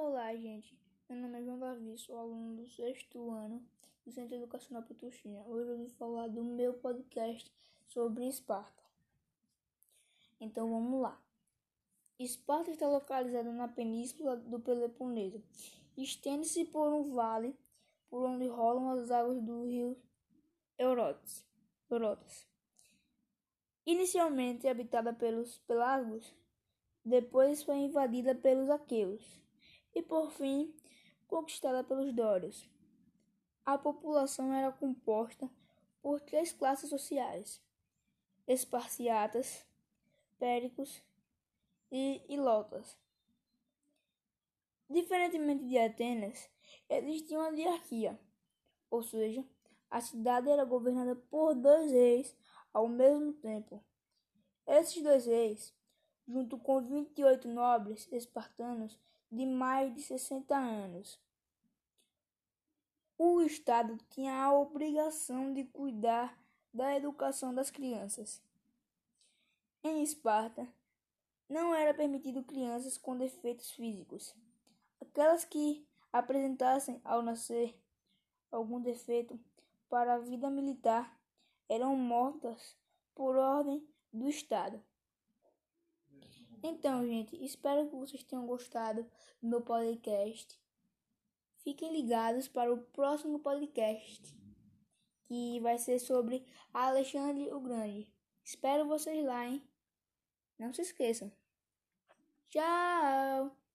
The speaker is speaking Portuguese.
Olá, gente. Meu nome é João Davi, sou aluno do sexto ano do Centro Educacional Petuchinha. Hoje eu vim falar do meu podcast sobre Esparta. Então vamos lá. Esparta está localizada na península do Peloponeso. Estende-se por um vale por onde rolam as águas do rio Eurotas. Inicialmente habitada pelos pelasgos, depois foi invadida pelos aqueus e, por fim, conquistada pelos dórios. A população era composta por três classes sociais: esparciatas, péricos e ilotas. Diferentemente de Atenas, existia uma hierarquia, ou seja, a cidade era governada por dois reis ao mesmo tempo. Esses dois reis, junto com 28 nobres espartanos de mais de 60 anos, o Estado tinha a obrigação de cuidar da educação das crianças. Em Esparta, não era permitido crianças com defeitos físicos. Aquelas que apresentassem ao nascer algum defeito para a vida militar eram mortas por ordem do Estado. Então, gente, espero que vocês tenham gostado do meu podcast. Fiquem ligados para o próximo podcast, que vai ser sobre Alexandre o Grande. Espero vocês lá, hein? Não se esqueçam. Tchau!